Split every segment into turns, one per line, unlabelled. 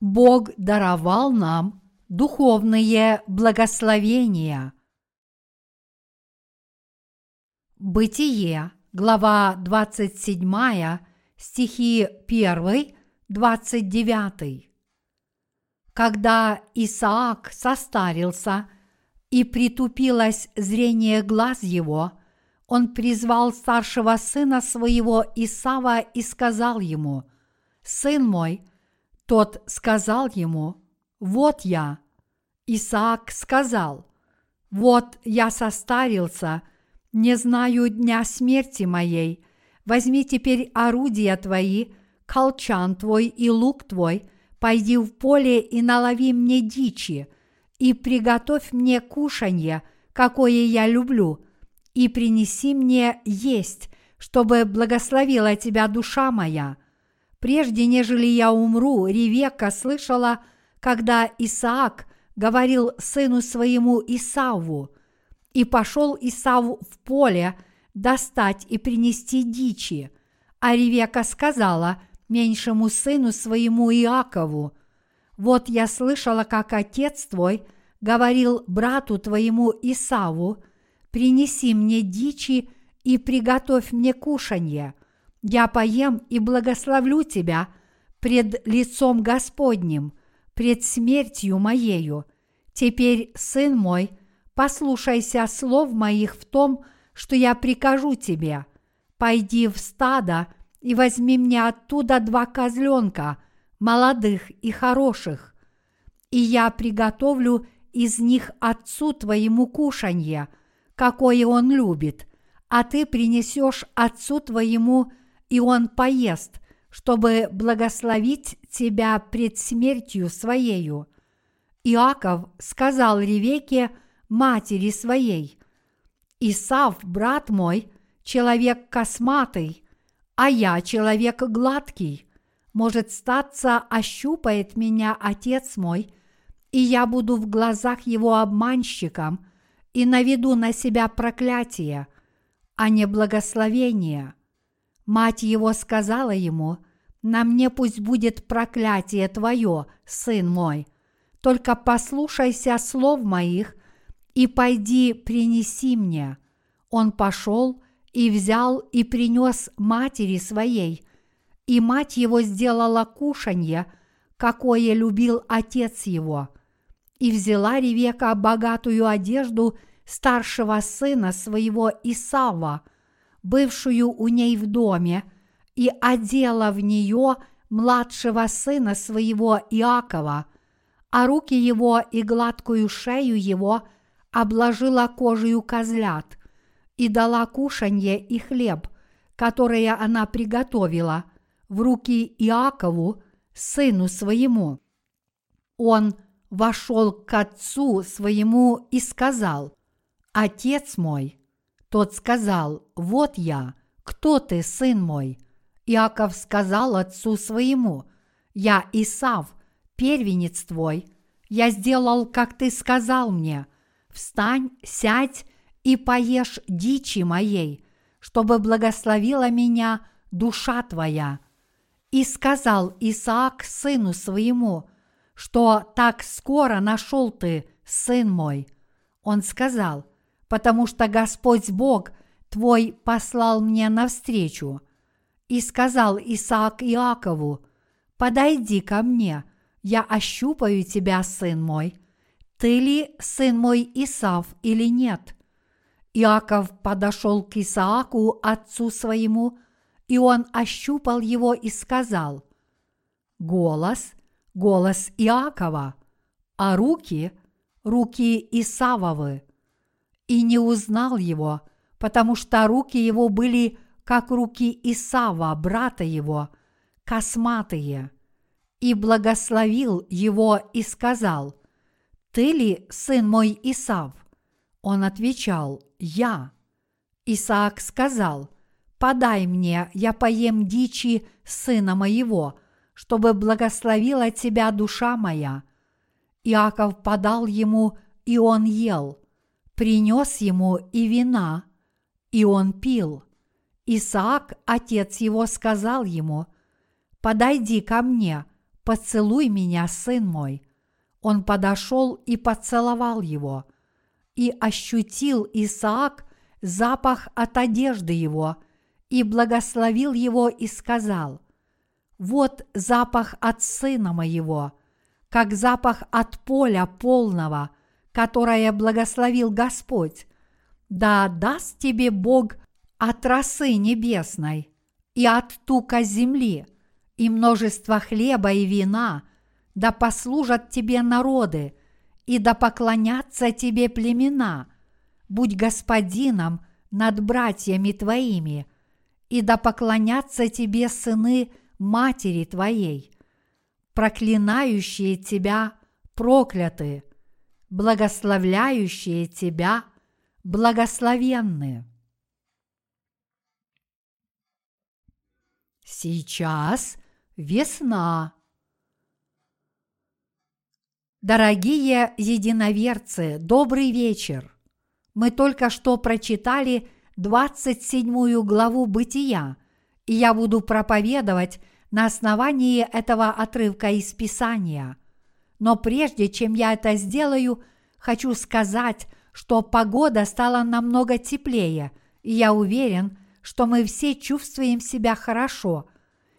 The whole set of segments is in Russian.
Бог даровал нам духовные благословения. Бытие, глава 27, стихи 1, 29. Когда Исаак состарился и притупилось зрение глаз его, он призвал старшего сына своего Исава и сказал ему, «Сын мой», тот сказал ему, «Вот я». Исаак сказал, «Вот я состарился, не знаю дня смерти моей. Возьми теперь орудия твои, колчан твой и лук твой, пойди в поле и налови мне дичи, и приготовь мне кушанье, какое я люблю, и принеси мне есть, чтобы благословила тебя душа моя. Прежде нежели я умру, Ревека слышала, когда Исаак говорил сыну своему Исаву, и пошел Исав в поле достать и принести дичи, а Ревека сказала меньшему сыну своему Иакову, «Вот я слышала, как отец твой говорил брату твоему Исаву, принеси мне дичи и приготовь мне кушанье, я поем и благословлю тебя пред лицом Господним, пред смертью моею. Теперь, сын мой, послушайся слов моих в том, что я прикажу тебе. Пойди в стадо и возьми мне оттуда два козленка, молодых и хороших, и я приготовлю из них отцу твоему кушанье, какое он любит, а ты принесешь отцу твоему и он поест, чтобы благословить тебя пред смертью своею. Иаков сказал Ревеке, матери своей, «Исав, брат мой, человек косматый, а я человек гладкий. Может, статься ощупает меня отец мой, и я буду в глазах его обманщиком и наведу на себя проклятие, а не благословение». Мать его сказала ему, «На мне пусть будет проклятие твое, сын мой, только послушайся слов моих и пойди принеси мне». Он пошел и взял и принес матери своей, и мать его сделала кушанье, какое любил отец его. И взяла Ревека богатую одежду старшего сына своего Исава – бывшую у ней в доме, и одела в нее младшего сына своего Иакова, а руки его и гладкую шею его обложила кожею козлят и дала кушанье и хлеб, которые она приготовила, в руки Иакову, сыну своему. Он вошел к отцу своему и сказал, «Отец мой!» Тот сказал, «Вот я, кто ты, сын мой?» Иаков сказал отцу своему, «Я Исав, первенец твой. Я сделал, как ты сказал мне. Встань, сядь и поешь дичи моей, чтобы благословила меня душа твоя». И сказал Исаак сыну своему, что так скоро нашел ты, сын мой. Он сказал, потому что Господь Бог твой послал мне навстречу. И сказал Исаак Иакову, подойди ко мне, я ощупаю тебя, сын мой. Ты ли сын мой Исав или нет? Иаков подошел к Исааку, отцу своему, и он ощупал его и сказал, «Голос, голос Иакова, а руки, руки Исавовы» и не узнал его, потому что руки его были как руки Исава, брата его, косматые. И благословил его и сказал, «Ты ли сын мой Исав?» Он отвечал, «Я». Исаак сказал, «Подай мне, я поем дичи сына моего, чтобы благословила тебя душа моя». Иаков подал ему, и он ел принес ему и вина, и он пил. Исаак, отец его, сказал ему, «Подойди ко мне, «Поцелуй меня, сын мой». Он подошел и поцеловал его, и ощутил Исаак запах от одежды его, и благословил его и сказал, «Вот запах от сына моего, как запах от поля полного, которое благословил Господь. Да даст тебе Бог от росы небесной и от тука земли, и множество хлеба и вина, да послужат тебе народы, и да поклонятся тебе племена. Будь господином над братьями твоими, и да поклонятся тебе сыны матери твоей. Проклинающие тебя прокляты, благословляющие тебя благословенны. Сейчас весна. Дорогие единоверцы, добрый вечер! Мы только что прочитали 27 главу Бытия, и я буду проповедовать на основании этого отрывка из Писания. Но прежде чем я это сделаю, хочу сказать, что погода стала намного теплее, и я уверен, что мы все чувствуем себя хорошо.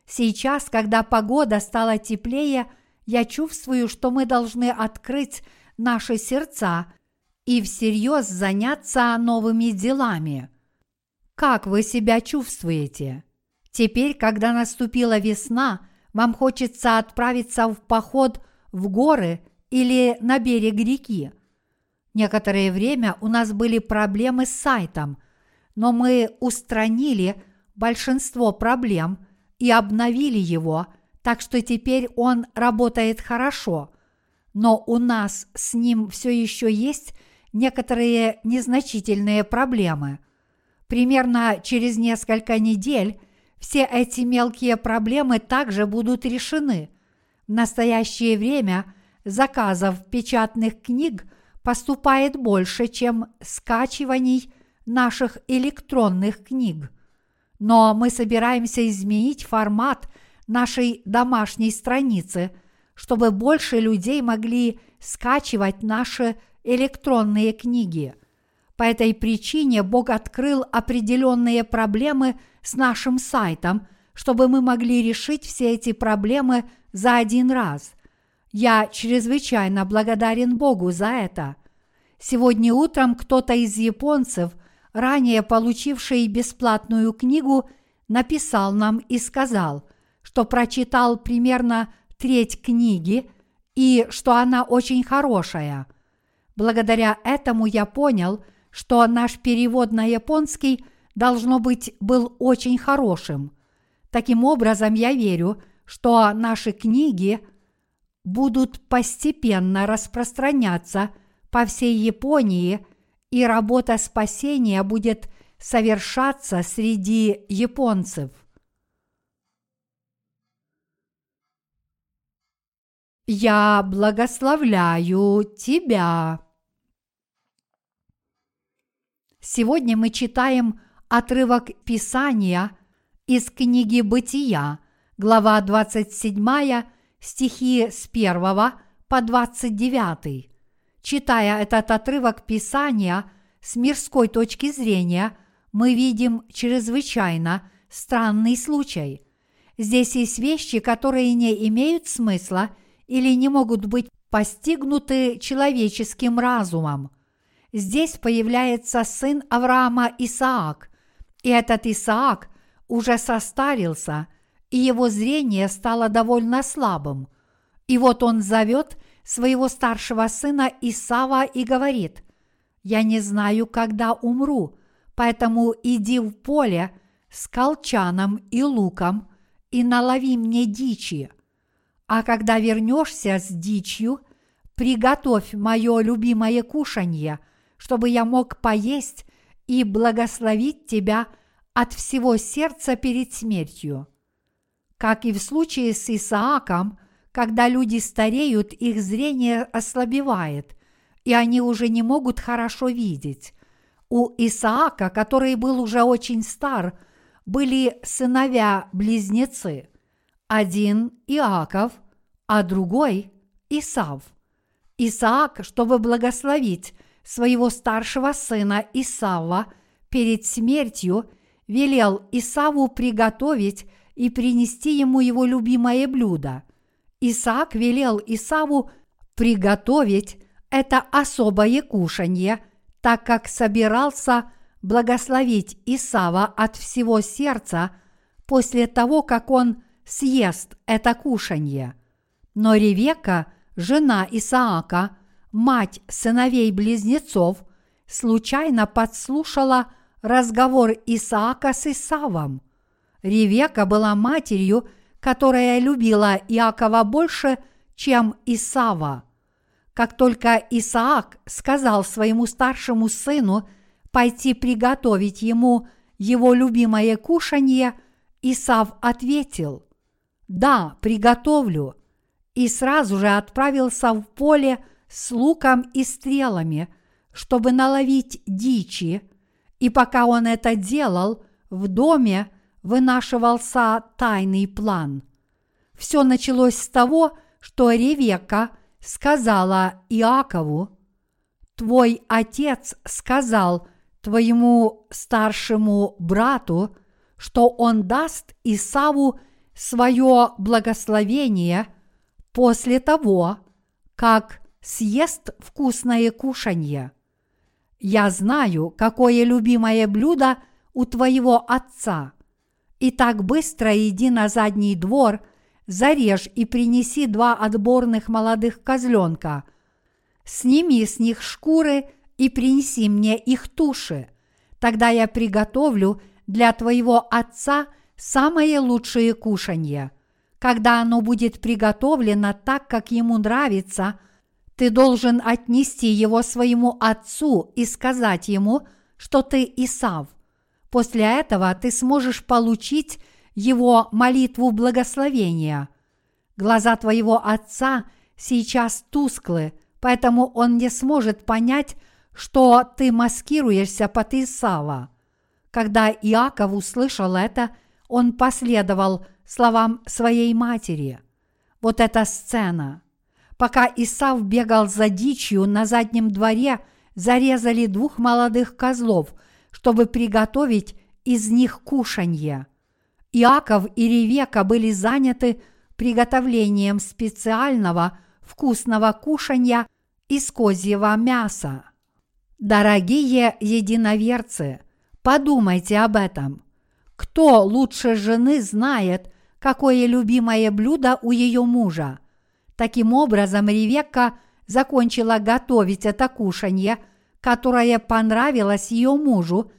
Сейчас, когда погода стала теплее, я чувствую, что мы должны открыть наши сердца и всерьез заняться новыми делами. Как вы себя чувствуете? Теперь, когда наступила весна, вам хочется отправиться в поход в горы или на берег реки. Некоторое время у нас были проблемы с сайтом – но мы устранили большинство проблем и обновили его, так что теперь он работает хорошо. Но у нас с ним все еще есть некоторые незначительные проблемы. Примерно через несколько недель все эти мелкие проблемы также будут решены. В настоящее время заказов печатных книг поступает больше, чем скачиваний – наших электронных книг. Но мы собираемся изменить формат нашей домашней страницы, чтобы больше людей могли скачивать наши электронные книги. По этой причине Бог открыл определенные проблемы с нашим сайтом, чтобы мы могли решить все эти проблемы за один раз. Я чрезвычайно благодарен Богу за это. Сегодня утром кто-то из японцев ранее получивший бесплатную книгу, написал нам и сказал, что прочитал примерно треть книги и что она очень хорошая. Благодаря этому я понял, что наш перевод на японский должно быть был очень хорошим. Таким образом, я верю, что наши книги будут постепенно распространяться по всей Японии – и работа спасения будет совершаться среди японцев. Я благословляю тебя. Сегодня мы читаем отрывок Писания из книги Бытия, глава 27, стихи с 1 по 29. Читая этот отрывок Писания с мирской точки зрения, мы видим чрезвычайно странный случай. Здесь есть вещи, которые не имеют смысла или не могут быть постигнуты человеческим разумом. Здесь появляется сын Авраама Исаак, и этот Исаак уже состарился, и его зрение стало довольно слабым. И вот он зовет своего старшего сына Исава и говорит, «Я не знаю, когда умру, поэтому иди в поле с колчаном и луком и налови мне дичи. А когда вернешься с дичью, приготовь мое любимое кушанье, чтобы я мог поесть и благословить тебя от всего сердца перед смертью». Как и в случае с Исааком – когда люди стареют, их зрение ослабевает, и они уже не могут хорошо видеть. У Исаака, который был уже очень стар, были сыновья-близнецы. Один Иаков, а другой – Исав. Исаак, чтобы благословить своего старшего сына Исава перед смертью, велел Исаву приготовить и принести ему его любимое блюдо. Исаак велел Исаву приготовить это особое кушанье, так как собирался благословить Исава от всего сердца после того, как он съест это кушанье. Но Ревека, жена Исаака, мать сыновей-близнецов, случайно подслушала разговор Исаака с Исавом. Ревека была матерью, которая любила Иакова больше, чем Исава. Как только Исаак сказал своему старшему сыну пойти приготовить ему его любимое кушанье, Исав ответил «Да, приготовлю», и сразу же отправился в поле с луком и стрелами, чтобы наловить дичи, и пока он это делал, в доме вынашивался тайный план. Все началось с того, что Ревека сказала Иакову, «Твой отец сказал твоему старшему брату, что он даст Исаву свое благословение после того, как съест вкусное кушанье. Я знаю, какое любимое блюдо у твоего отца. И так быстро иди на задний двор, зарежь и принеси два отборных молодых козленка. Сними с них шкуры и принеси мне их туши. Тогда я приготовлю для твоего отца самое лучшее кушанье. Когда оно будет приготовлено так, как ему нравится, ты должен отнести его своему отцу и сказать ему, что ты Исав – После этого ты сможешь получить его молитву благословения. Глаза твоего отца сейчас тусклы, поэтому он не сможет понять, что ты маскируешься под Исава. Когда Иаков услышал это, он последовал словам своей матери. Вот эта сцена. Пока Исав бегал за дичью на заднем дворе, зарезали двух молодых козлов – чтобы приготовить из них кушанье. Иаков и Ревека были заняты приготовлением специального вкусного кушанья из козьего мяса. Дорогие единоверцы, подумайте об этом. Кто лучше жены знает, какое любимое блюдо у ее мужа? Таким образом, Ревекка закончила готовить это кушанье – которая понравилась ее мужу,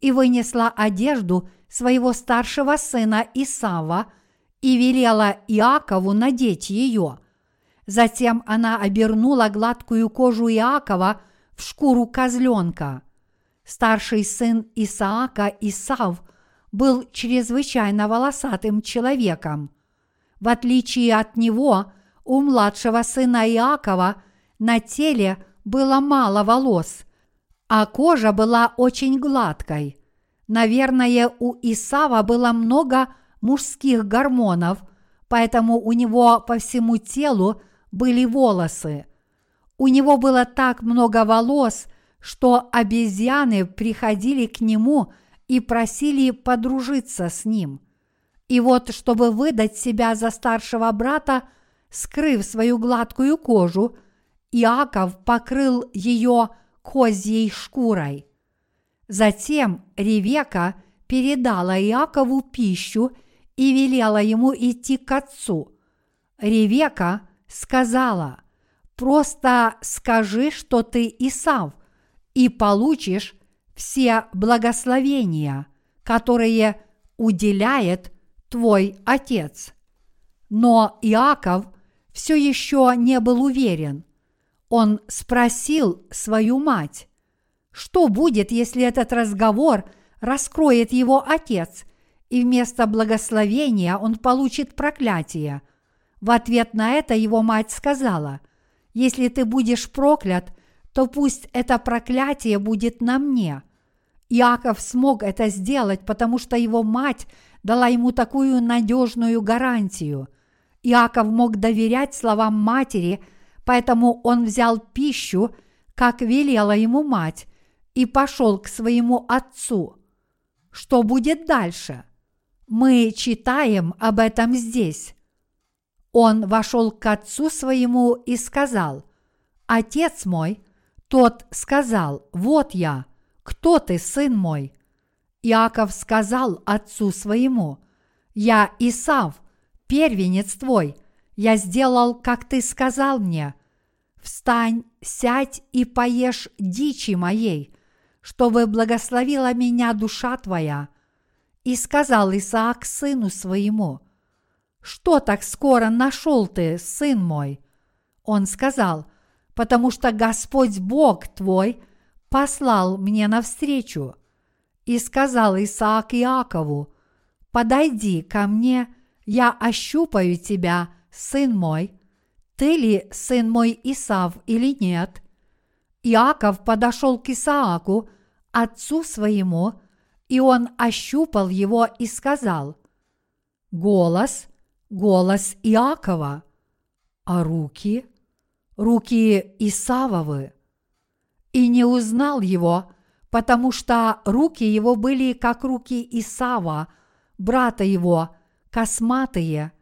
и вынесла одежду своего старшего сына Исава и велела Иакову надеть ее. Затем она обернула гладкую кожу Иакова в шкуру козленка. Старший сын Исаака Исав был чрезвычайно волосатым человеком. В отличие от него, у младшего сына Иакова на теле было мало волос – а кожа была очень гладкой. Наверное, у Исава было много мужских гормонов, поэтому у него по всему телу были волосы. У него было так много волос, что обезьяны приходили к нему и просили подружиться с ним. И вот, чтобы выдать себя за старшего брата, скрыв свою гладкую кожу, Иаков покрыл ее козьей шкурой. Затем Ревека передала Иакову пищу и велела ему идти к отцу. Ревека сказала, «Просто скажи, что ты Исав, и получишь все благословения, которые уделяет твой отец». Но Иаков все еще не был уверен – он спросил свою мать, что будет, если этот разговор раскроет его отец, и вместо благословения он получит проклятие. В ответ на это его мать сказала, «Если ты будешь проклят, то пусть это проклятие будет на мне». Иаков смог это сделать, потому что его мать дала ему такую надежную гарантию. Иаков мог доверять словам матери, поэтому он взял пищу, как велела ему мать, и пошел к своему отцу. Что будет дальше? Мы читаем об этом здесь. Он вошел к отцу своему и сказал, «Отец мой», тот сказал, «Вот я, кто ты, сын мой?» Иаков сказал отцу своему, «Я Исав, первенец твой, я сделал, как ты сказал мне. Встань, сядь и поешь дичи моей, чтобы благословила меня душа твоя». И сказал Исаак сыну своему, «Что так скоро нашел ты, сын мой?» Он сказал, «Потому что Господь Бог твой послал мне навстречу». И сказал Исаак Иакову, «Подойди ко мне, я ощупаю тебя, сын мой, ты ли сын мой Исав или нет?» Иаков подошел к Исааку, отцу своему, и он ощупал его и сказал, «Голос, голос Иакова, а руки, руки Исавовы». И не узнал его, потому что руки его были как руки Исава, брата его, косматые,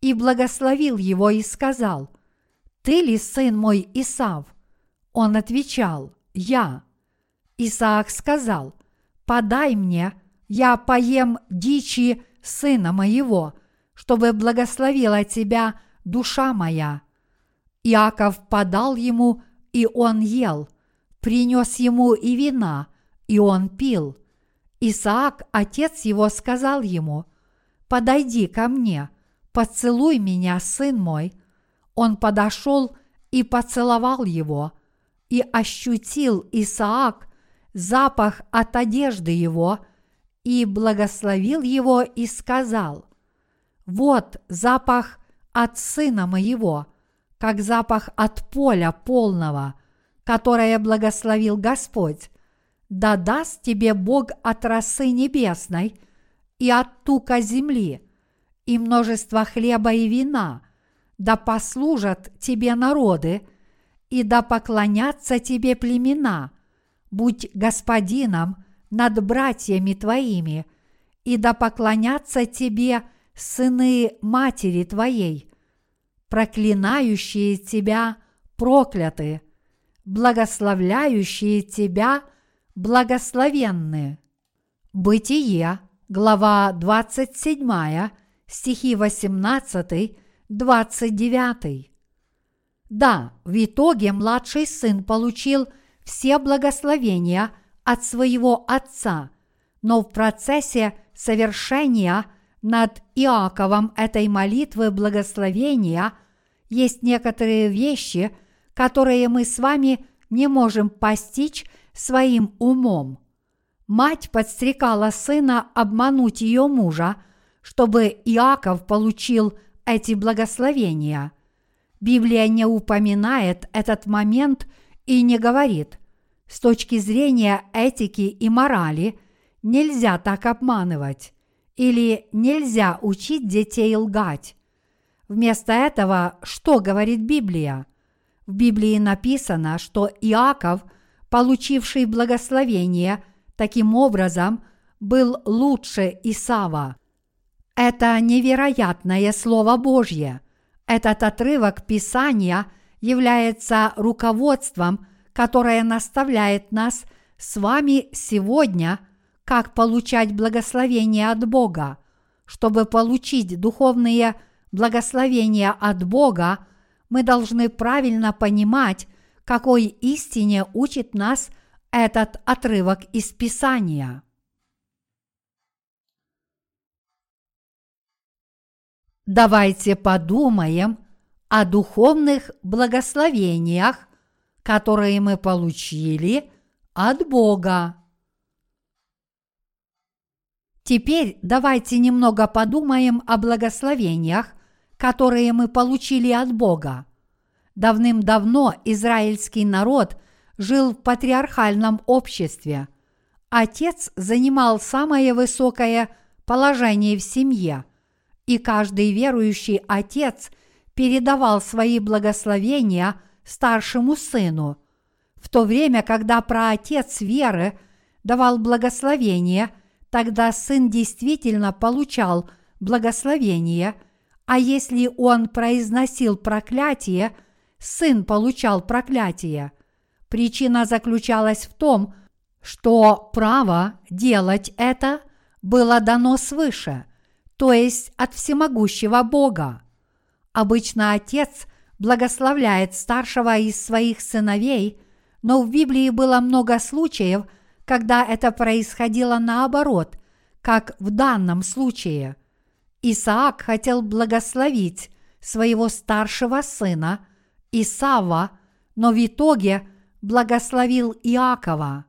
и благословил его и сказал, «Ты ли сын мой Исав?» Он отвечал, «Я». Исаак сказал, «Подай мне, я поем дичи сына моего, чтобы благословила тебя душа моя». Иаков подал ему, и он ел – принес ему и вина, и он пил. Исаак, отец его, сказал ему, «Подойди ко мне, поцелуй меня, сын мой». Он подошел и поцеловал его, и ощутил Исаак запах от одежды его, и благословил его и сказал, «Вот запах от сына моего, как запах от поля полного – которое благословил Господь, да даст тебе Бог от росы небесной и от тука земли, и множество хлеба и вина, да послужат тебе народы, и да поклонятся тебе племена, будь господином над братьями твоими, и да поклонятся тебе сыны матери твоей, проклинающие тебя прокляты, благословляющие тебя благословенны. Бытие, глава 27, стихи 18, 29. Да, в итоге младший сын получил все благословения от своего отца, но в процессе совершения над Иаковом этой молитвы благословения есть некоторые вещи – которые мы с вами не можем постичь своим умом. Мать подстрекала сына обмануть ее мужа, чтобы Иаков получил эти благословения. Библия не упоминает этот момент и не говорит, с точки зрения этики и морали нельзя так обманывать или нельзя учить детей лгать. Вместо этого что говорит Библия? В Библии написано, что Иаков, получивший благословение, таким образом был лучше Исава. Это невероятное Слово Божье. Этот отрывок Писания является руководством, которое наставляет нас с вами сегодня, как получать благословение от Бога. Чтобы получить духовные благословения от Бога, мы должны правильно понимать, какой истине учит нас этот отрывок из Писания. Давайте подумаем о духовных благословениях, которые мы получили от Бога. Теперь давайте немного подумаем о благословениях, которые мы получили от Бога. Давным-давно израильский народ жил в патриархальном обществе. Отец занимал самое высокое положение в семье, и каждый верующий отец передавал свои благословения старшему сыну, в то время, когда праотец веры давал благословение, тогда сын действительно получал благословение, а если он произносил проклятие, сын получал проклятие. Причина заключалась в том, что право делать это было дано свыше, то есть от всемогущего Бога. Обычно отец благословляет старшего из своих сыновей, но в Библии было много случаев, когда это происходило наоборот, как в данном случае. Исаак хотел благословить своего старшего сына Исава, но в итоге благословил Иакова.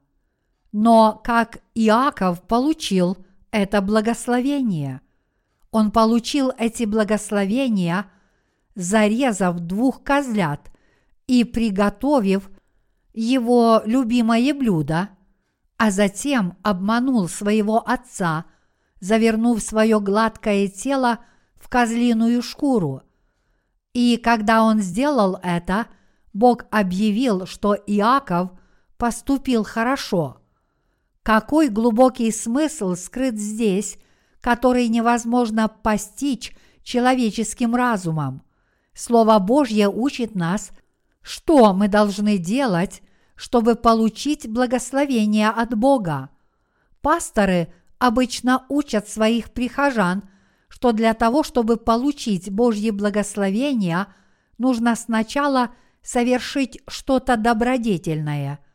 Но как Иаков получил это благословение? Он получил эти благословения, зарезав двух козлят и приготовив его любимое блюдо, а затем обманул своего отца, завернув свое гладкое тело в козлиную шкуру. И когда он сделал это, Бог объявил, что Иаков поступил хорошо – какой глубокий смысл скрыт здесь, который невозможно постичь человеческим разумом. Слово Божье учит нас, что мы должны делать, чтобы получить благословение от Бога. Пасторы обычно учат своих прихожан, что для того, чтобы получить Божье благословение, нужно сначала совершить что-то добродетельное –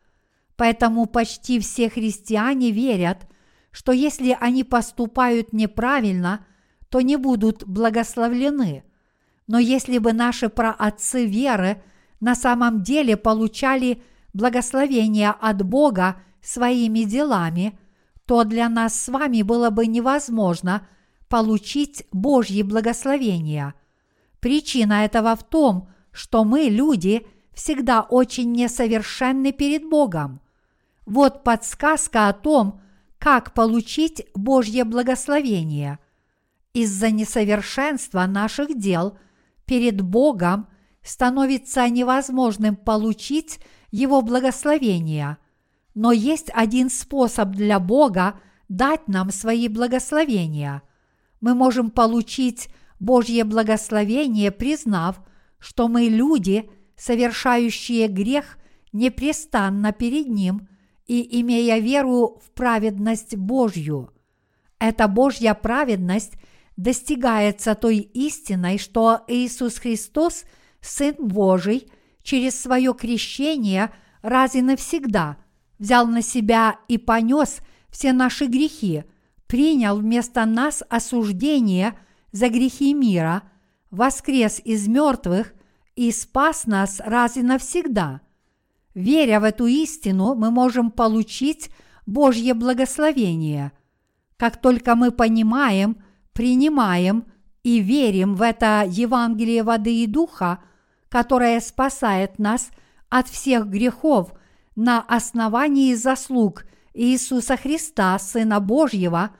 Поэтому почти все христиане верят, что если они поступают неправильно, то не будут благословлены. Но если бы наши праотцы веры на самом деле получали благословение от Бога своими делами, то для нас с вами было бы невозможно получить Божье благословение. Причина этого в том, что мы, люди, всегда очень несовершенны перед Богом. Вот подсказка о том, как получить Божье благословение. Из-за несовершенства наших дел перед Богом становится невозможным получить Его благословение. Но есть один способ для Бога дать нам свои благословения. Мы можем получить Божье благословение, признав, что мы люди, совершающие грех непрестанно перед Ним – и имея веру в праведность Божью. Эта Божья праведность достигается той истиной, что Иисус Христос, Сын Божий, через свое крещение раз и навсегда взял на себя и понес все наши грехи, принял вместо нас осуждение за грехи мира, воскрес из мертвых и спас нас раз и навсегда – Веря в эту истину, мы можем получить Божье благословение. Как только мы понимаем, принимаем и верим в это Евангелие воды и духа, которое спасает нас от всех грехов на основании заслуг Иисуса Христа, Сына Божьего,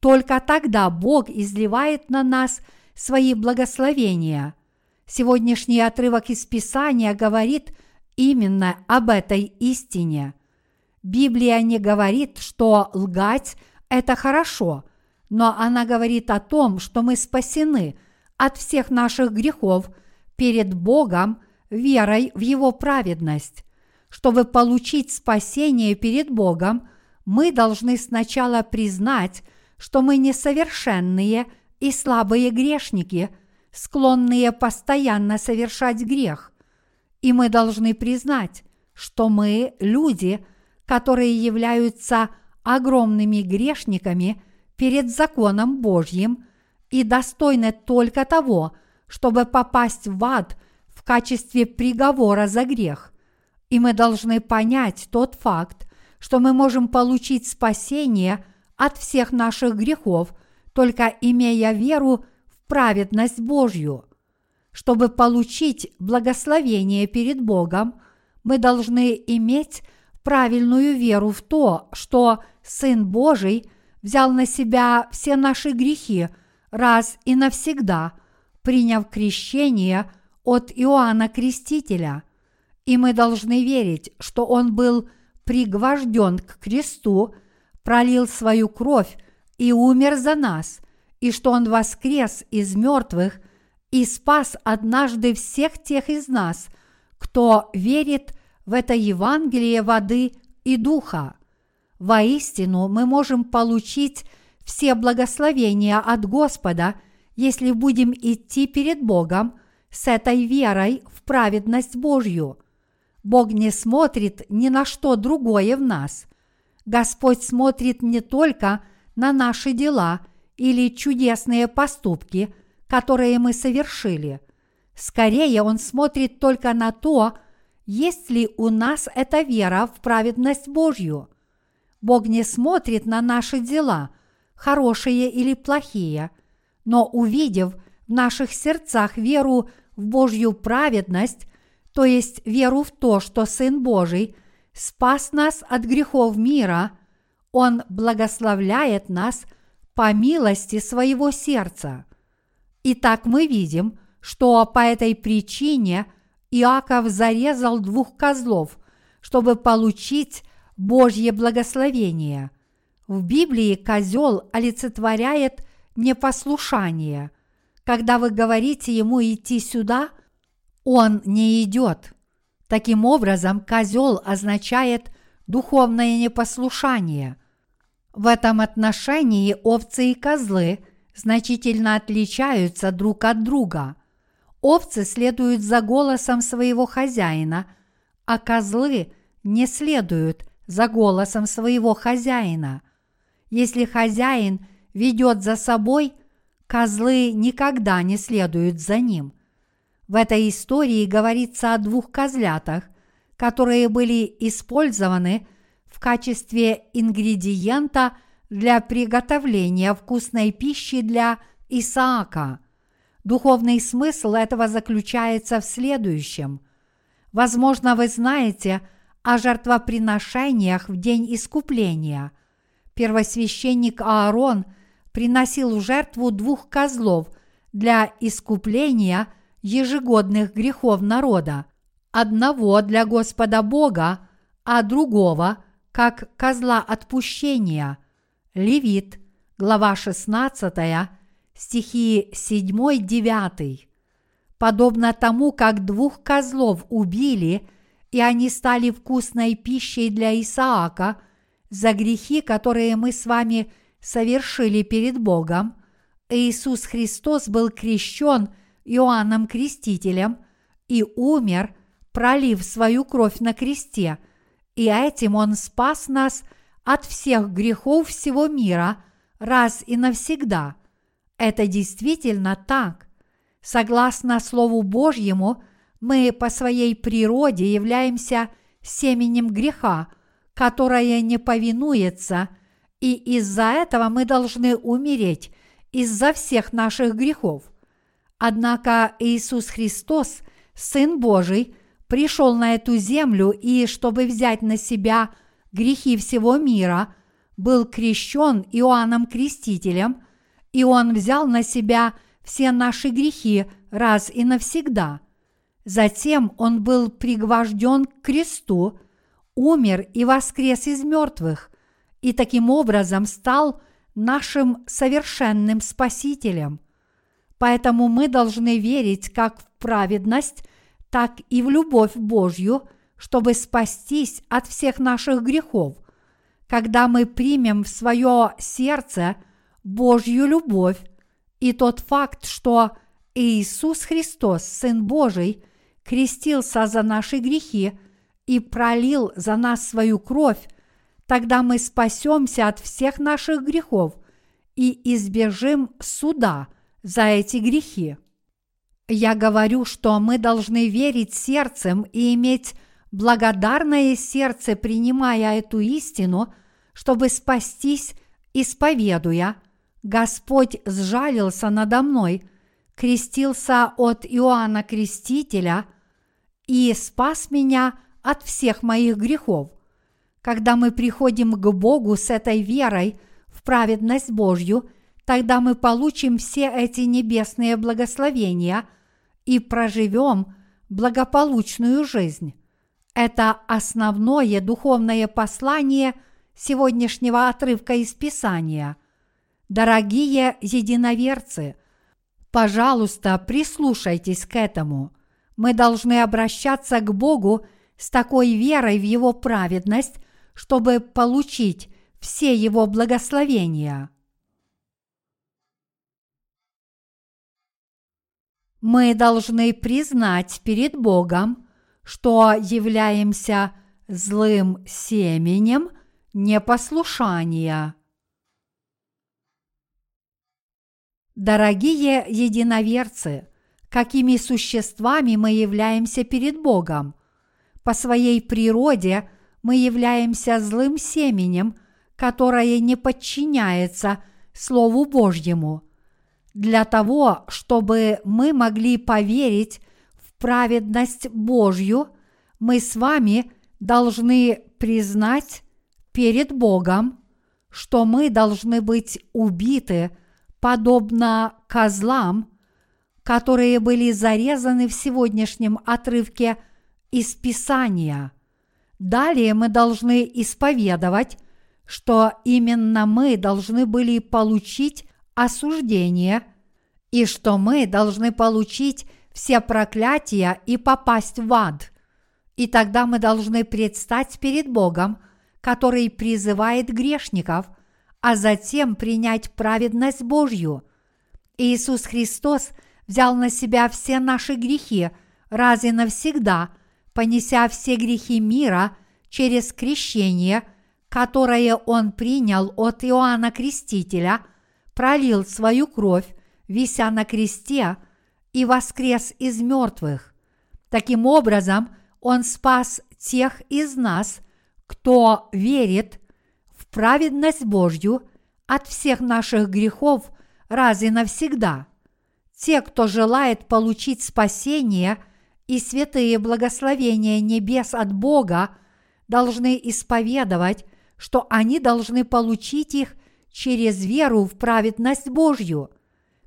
только тогда Бог изливает на нас свои благословения. Сегодняшний отрывок из Писания говорит – именно об этой истине. Библия не говорит, что лгать – это хорошо, но она говорит о том, что мы спасены от всех наших грехов перед Богом верой в Его праведность. Чтобы получить спасение перед Богом, мы должны сначала признать, что мы несовершенные и слабые грешники, склонные постоянно совершать грех. И мы должны признать, что мы люди, которые являются огромными грешниками перед законом Божьим и достойны только того, чтобы попасть в ад в качестве приговора за грех. И мы должны понять тот факт, что мы можем получить спасение от всех наших грехов, только имея веру праведность Божью. Чтобы получить благословение перед Богом, мы должны иметь правильную веру в то, что Сын Божий взял на себя все наши грехи раз и навсегда, приняв крещение от Иоанна Крестителя. И мы должны верить, что он был пригвожден к кресту, пролил свою кровь и умер за нас, и что он воскрес из мертвых и спас однажды всех тех из нас, кто верит в это Евангелие воды и духа. Воистину мы можем получить все благословения от Господа, если будем идти перед Богом с этой верой в праведность Божью. Бог не смотрит ни на что другое в нас. Господь смотрит не только на наши дела или чудесные поступки, которые мы совершили. Скорее, Он смотрит только на то, есть ли у нас эта вера в праведность Божью. Бог не смотрит на наши дела – хорошие или плохие, но увидев в наших сердцах веру в Божью праведность, то есть веру в то, что Сын Божий спас нас от грехов мира, Он благословляет нас по милости своего сердца. Итак, мы видим, что по этой причине Иаков зарезал двух козлов, чтобы получить Божье благословение. В Библии козел олицетворяет непослушание. Когда вы говорите ему идти сюда, он не идет. Таким образом, козел означает духовное непослушание. В этом отношении овцы и козлы значительно отличаются друг от друга. Овцы следуют за голосом своего хозяина, а козлы не следуют за голосом своего хозяина – если хозяин ведет за собой, козлы никогда не следуют за ним. В этой истории говорится о двух козлятах, которые были использованы качестве ингредиента для приготовления вкусной пищи для Исаака. Духовный смысл этого заключается в следующем. Возможно, вы знаете о жертвоприношениях в день искупления – первосвященник Аарон приносил в жертву двух козлов для искупления ежегодных грехов народа, одного для Господа Бога, а другого как козла отпущения. Левит, глава 16, стихи 7-9. Подобно тому, как двух козлов убили, и они стали вкусной пищей для Исаака – за грехи, которые мы с вами совершили перед Богом, Иисус Христос был крещен Иоанном Крестителем и умер, пролив свою кровь на кресте, и этим Он спас нас от всех грехов всего мира раз и навсегда. Это действительно так. Согласно Слову Божьему, мы по своей природе являемся семенем греха – которое не повинуется, и из-за этого мы должны умереть из-за всех наших грехов. Однако Иисус Христос, Сын Божий, пришел на эту землю и, чтобы взять на себя грехи всего мира, был крещен Иоанном Крестителем, и Он взял на себя все наши грехи раз и навсегда. Затем Он был пригвожден к кресту, умер и воскрес из мертвых, и таким образом стал нашим совершенным Спасителем. Поэтому мы должны верить как в праведность, так и в любовь Божью, чтобы спастись от всех наших грехов. Когда мы примем в свое сердце Божью любовь и тот факт, что Иисус Христос, Сын Божий, крестился за наши грехи – и пролил за нас свою кровь, тогда мы спасемся от всех наших грехов и избежим суда за эти грехи. Я говорю, что мы должны верить сердцем и иметь благодарное сердце, принимая эту истину, чтобы спастись, исповедуя, Господь сжалился надо мной, крестился от Иоанна Крестителя и спас меня от всех моих грехов. Когда мы приходим к Богу с этой верой в праведность Божью, тогда мы получим все эти небесные благословения и проживем благополучную жизнь. Это основное духовное послание сегодняшнего отрывка из Писания. Дорогие единоверцы, пожалуйста, прислушайтесь к этому. Мы должны обращаться к Богу с такой верой в Его праведность, чтобы получить все Его благословения. Мы должны признать перед Богом, что являемся злым семенем непослушания. Дорогие единоверцы, какими существами мы являемся перед Богом? По своей природе мы являемся злым семенем, которое не подчиняется Слову Божьему. Для того, чтобы мы могли поверить в праведность Божью, мы с вами должны признать перед Богом, что мы должны быть убиты подобно козлам, которые были зарезаны в сегодняшнем отрывке из Писания. Далее мы должны исповедовать, что именно мы должны были получить осуждение и что мы должны получить все проклятия и попасть в ад. И тогда мы должны предстать перед Богом, который призывает грешников, а затем принять праведность Божью. Иисус Христос взял на себя все наши грехи раз и навсегда, понеся все грехи мира через крещение, которое Он принял от Иоанна Крестителя, пролил свою кровь, вися на кресте, и воскрес из мертвых. Таким образом, Он спас тех из нас, кто верит в праведность Божью от всех наших грехов раз и навсегда. Те, кто желает получить спасение и святые благословения небес от Бога, должны исповедовать, что они должны получить их через веру в праведность Божью.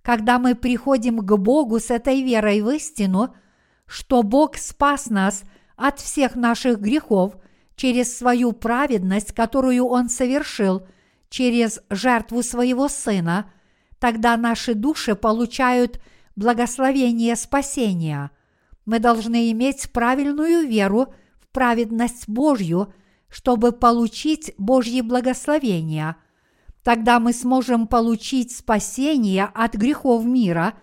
Когда мы приходим к Богу с этой верой в истину, что Бог спас нас от всех наших грехов через свою праведность, которую Он совершил через жертву своего Сына, тогда наши души получают благословение спасения. Мы должны иметь правильную веру в праведность Божью, чтобы получить Божьи благословения – Тогда мы сможем получить спасение от грехов мира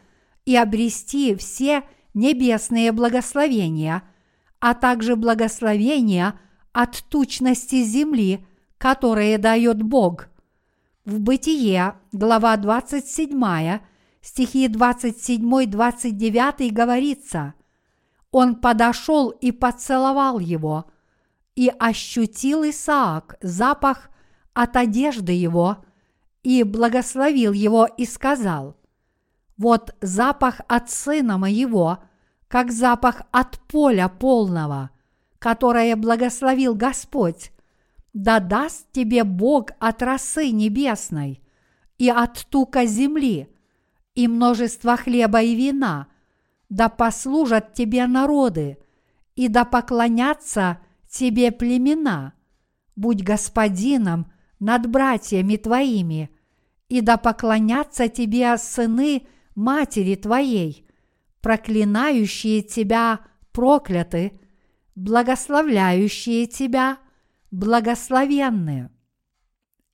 и обрести все небесные благословения, а также благословения от тучности земли, которые дает Бог. В Бытие, глава 27, стихи 27-29 говорится, «Он подошел и поцеловал его, и ощутил Исаак запах от одежды его, и благословил его и сказал, «Вот запах от сына моего, как запах от поля полного, которое благословил Господь, да даст тебе Бог от росы небесной и от тука земли, и множество хлеба и вина, да послужат тебе народы, и да поклонятся тебе племена. Будь господином над братьями твоими, и да поклонятся тебе сыны матери твоей, проклинающие тебя прокляты, благословляющие тебя благословенны.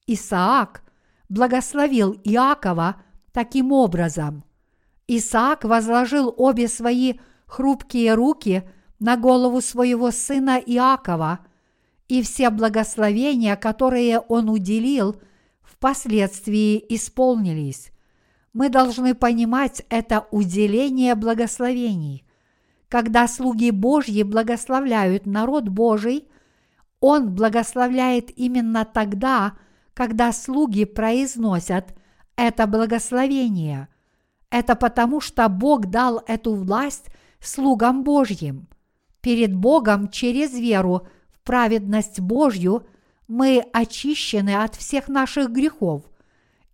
Исаак благословил Иакова таким образом. Исаак возложил обе свои хрупкие руки на голову своего сына Иакова, и все благословения, которые он уделил – впоследствии исполнились. Мы должны понимать это уделение благословений. Когда слуги Божьи благословляют народ Божий, Он благословляет именно тогда, когда слуги произносят это благословение. Это потому, что Бог дал эту власть слугам Божьим. Перед Богом через веру праведность Божью – мы очищены от всех наших грехов,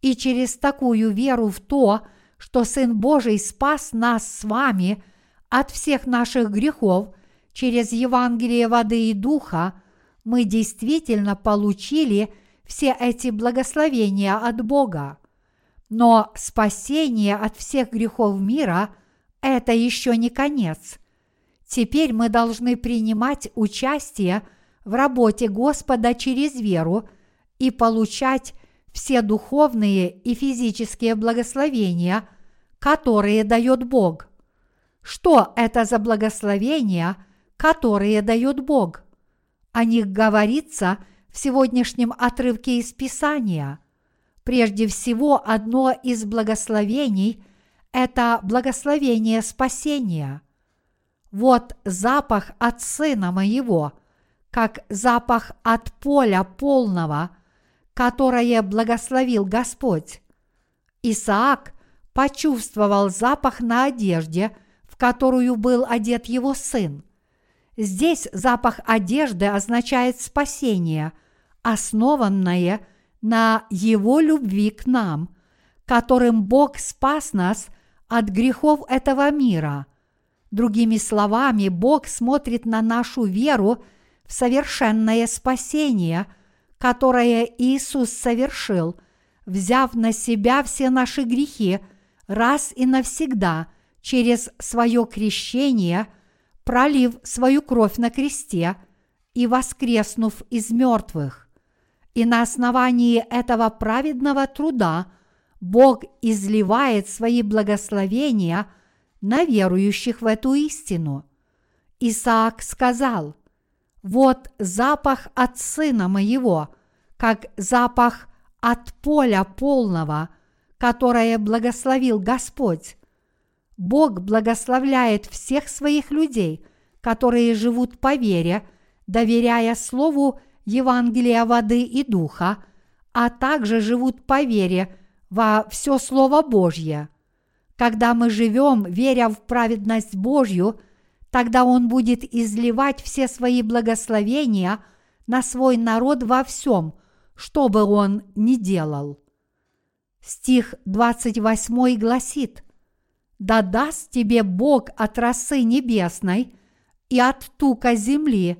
И через такую веру в то, что Сын Божий спас нас с вами от всех наших грехов через Евангелие воды и духа, мы действительно получили все эти благословения от Бога. Но спасение от всех грехов мира – это еще не конец. Теперь мы должны принимать участие в работе Господа через веру и получать все духовные и физические благословения, которые дает Бог. Что это за благословения, которые дает Бог? О них говорится в сегодняшнем отрывке из Писания. Прежде всего, одно из благословений – это благословение спасения. Вот запах от Сына Моего, как запах от поля полного, которое благословил Господь. Исаак почувствовал запах на одежде, в которую был одет его сын. Здесь запах одежды означает спасение, основанное на его любви к нам, которым Бог спас нас от грехов этого мира. Другими словами, Бог смотрит на нашу веру в совершенное спасение, которое Иисус совершил, взяв на себя все наши грехи раз и навсегда через свое крещение – пролив свою кровь на кресте и воскреснув из мертвых. И на основании этого праведного труда Бог изливает свои благословения на верующих в эту истину. Исаак сказал, «Вот запах от сына моего, как запах от поля полного, которое благословил Господь, Бог благословляет всех своих людей, которые живут по вере, доверяя Слову Евангелия воды и духа, а также живут по вере во все Слово Божье. Когда мы живем, веря в праведность Божью, тогда Он будет изливать все свои благословения на свой народ во всем, что бы Он ни делал. Стих 28 гласит – да даст тебе Бог от росы небесной и от тука земли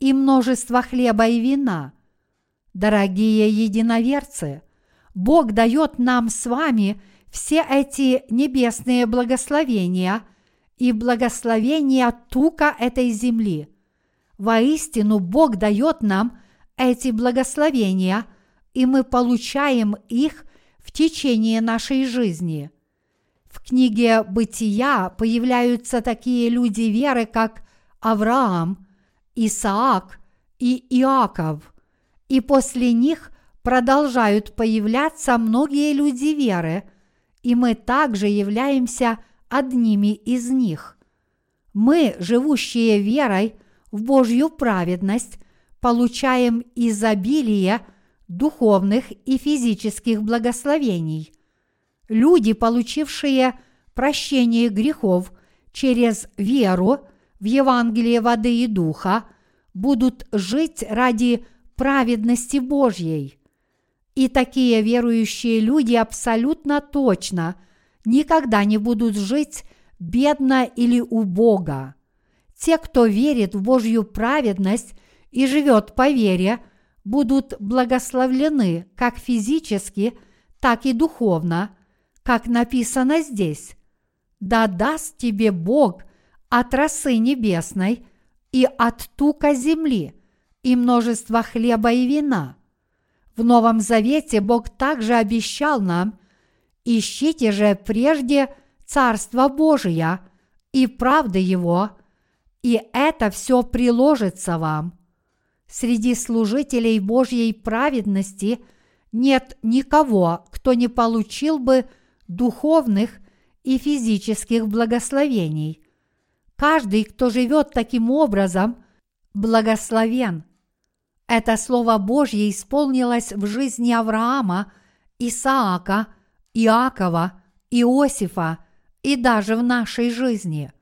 и множество хлеба и вина. Дорогие единоверцы, Бог дает нам с вами все эти небесные благословения и благословения тука этой земли. Воистину Бог дает нам эти благословения, и мы получаем их в течение нашей жизни – в книге «Бытия» появляются такие люди веры, как Авраам, Исаак и Иаков, и после них продолжают появляться многие люди веры, и мы также являемся одними из них. Мы, живущие верой в Божью праведность, получаем изобилие духовных и физических благословений – Люди, получившие прощение грехов через веру в Евангелие воды и духа, будут жить ради праведности Божьей. И такие верующие люди абсолютно точно никогда не будут жить бедно или убого. Те, кто верит в Божью праведность и живет по вере, будут благословлены как физически, так и духовно, как написано здесь. Да даст тебе Бог от росы небесной и от тука земли, и множество хлеба и вина. В Новом Завете Бог также обещал нам, ищите же прежде Царство Божие и правды Его, и это все приложится вам. Среди служителей Божьей праведности нет никого, кто не получил бы духовных и физических благословений. Каждый, кто живет таким образом, благословен. Это Слово Божье исполнилось в жизни Авраама, Исаака, Иакова, Иосифа и даже в нашей жизни.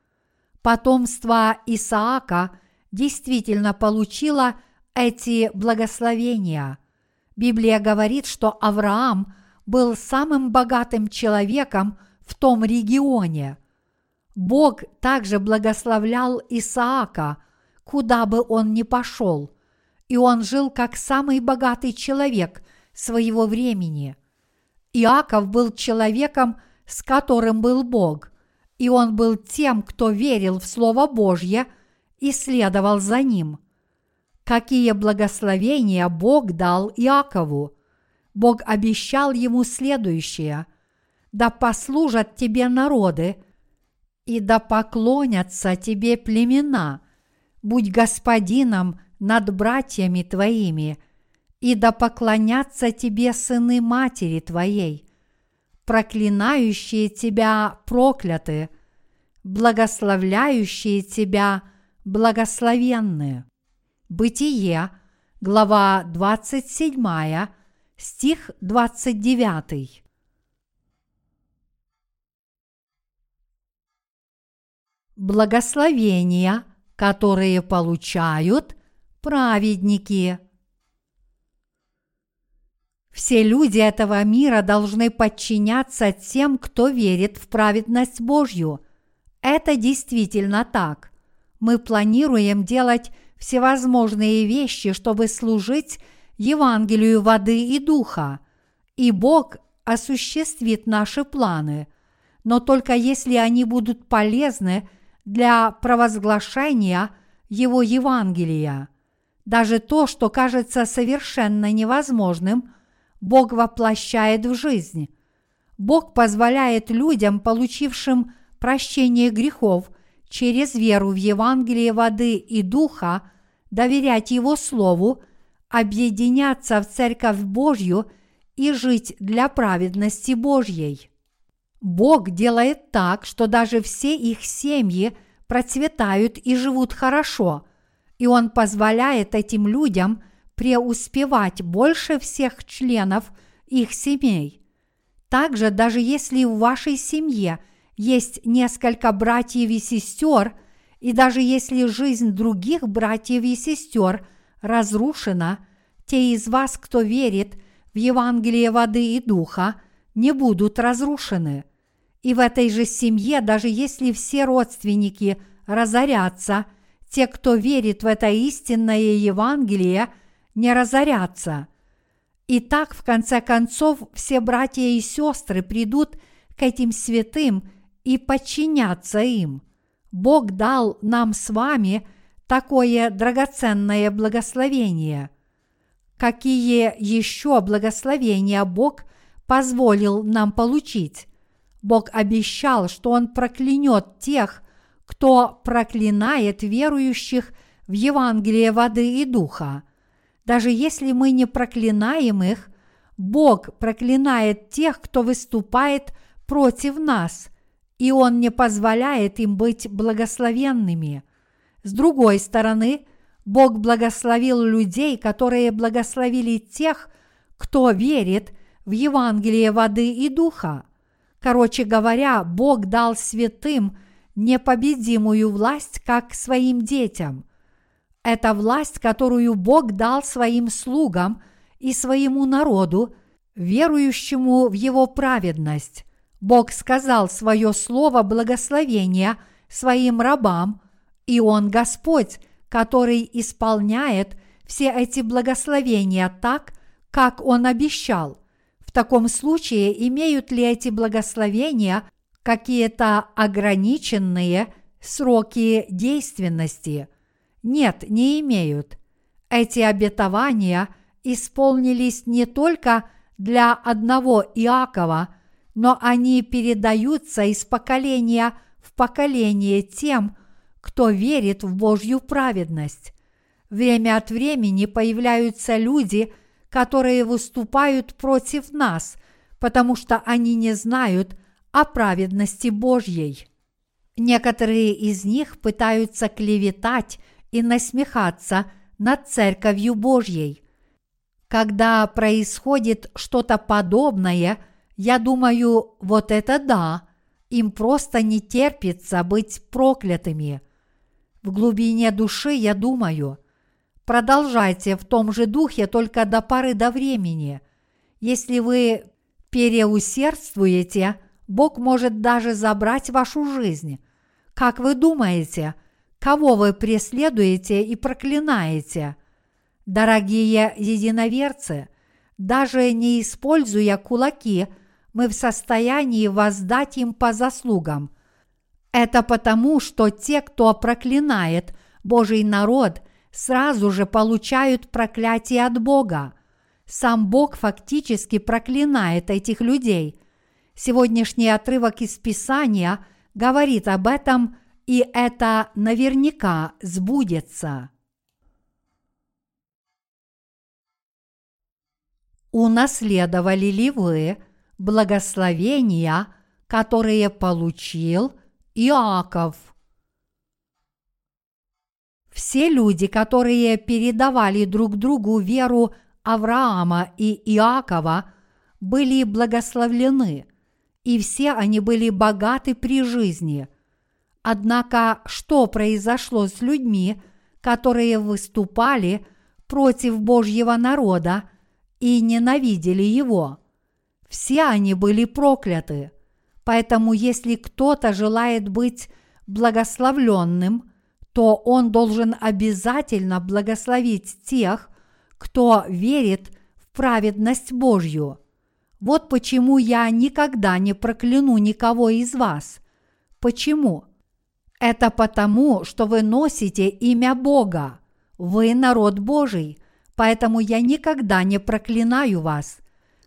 Потомство Исаака действительно получило эти благословения. Библия говорит, что Авраам – был самым богатым человеком в том регионе. Бог также благословлял Исаака, куда бы он ни пошел, и он жил как самый богатый человек своего времени. Иаков был человеком, с которым был Бог, и он был тем, кто верил в Слово Божье и следовал за ним. Какие благословения Бог дал Иакову! Бог обещал ему следующее – да послужат тебе народы, и да поклонятся тебе племена, будь господином над братьями твоими, и да поклонятся тебе сыны матери твоей, проклинающие тебя прокляты, благословляющие тебя благословенные. Бытие, глава 27, стих 29. Благословения, которые получают праведники. Все люди этого мира должны подчиняться тем, кто верит в праведность Божью. Это действительно так. Мы планируем делать всевозможные вещи, чтобы служить Евангелию воды и духа, и Бог осуществит наши планы, но только если они будут полезны для провозглашения Его Евангелия. Даже то, что кажется совершенно невозможным, Бог воплощает в жизнь. Бог позволяет людям, получившим прощение грехов через веру в Евангелие воды и духа, доверять Его Слову, объединяться в Церковь Божью и жить для праведности Божьей. Бог делает так, что даже все их семьи процветают и живут хорошо, и Он позволяет этим людям преуспевать больше всех членов их семей. Также даже если в вашей семье есть несколько братьев и сестер, и даже если жизнь других братьев и сестер разрушена, те из вас, кто верит в Евангелие воды и духа, не будут разрушены – и в этой же семье, даже если все родственники разорятся, те, кто верит в это истинное Евангелие, не разорятся. И так, в конце концов, все братья и сестры придут к этим святым и подчинятся им. Бог дал нам с вами такое драгоценное благословение. Какие еще благословения Бог позволил нам получить? Бог обещал, что Он проклянет тех, кто проклинает верующих в Евангелие воды и духа. Даже если мы не проклинаем их, Бог проклинает тех, кто выступает против нас, и Он не позволяет им быть благословенными. С другой стороны, Бог благословил людей, которые благословили тех, кто верит в Евангелие воды и духа. Короче говоря, Бог дал святым непобедимую власть как своим детям. Это власть, которую Бог дал своим слугам и своему народу, верующему в Его праведность. Бог сказал свое слово благословения своим рабам, и Он Господь, который исполняет все эти благословения так, как Он обещал – таком случае имеют ли эти благословения какие-то ограниченные сроки действенности? Нет, не имеют. Эти обетования исполнились не только для одного Иакова, но они передаются из поколения в поколение тем, кто верит в Божью праведность. Время от времени появляются люди – которые выступают против нас, потому что они не знают о праведности Божьей. Некоторые из них пытаются клеветать и насмехаться над Церковью Божьей. Когда происходит что-то подобное, я думаю, вот это да, им просто не терпится быть проклятыми. В глубине души я думаю, Продолжайте в том же духе только до поры до времени. Если вы переусердствуете, Бог может даже забрать вашу жизнь. Как вы думаете, кого вы преследуете и проклинаете? Дорогие единоверцы, даже не используя кулаки, мы в состоянии воздать им по заслугам. Это потому, что те, кто проклинает Божий народ, сразу же получают проклятие от Бога. Сам Бог фактически проклинает этих людей. Сегодняшний отрывок из Писания говорит об этом, и это наверняка сбудется. Унаследовали ли вы благословения, которые получил Иаков? Все люди, которые передавали друг другу веру Авраама и Иакова, были благословлены, и все они были богаты при жизни. Однако что произошло с людьми, которые выступали против Божьего народа и ненавидели его? Все они были прокляты. Поэтому если кто-то желает быть благословленным, то он должен обязательно благословить тех, кто верит в праведность Божью. Вот почему я никогда не прокляну никого из вас. Почему? Это потому, что вы носите имя Бога. Вы народ Божий, поэтому я никогда не проклинаю вас.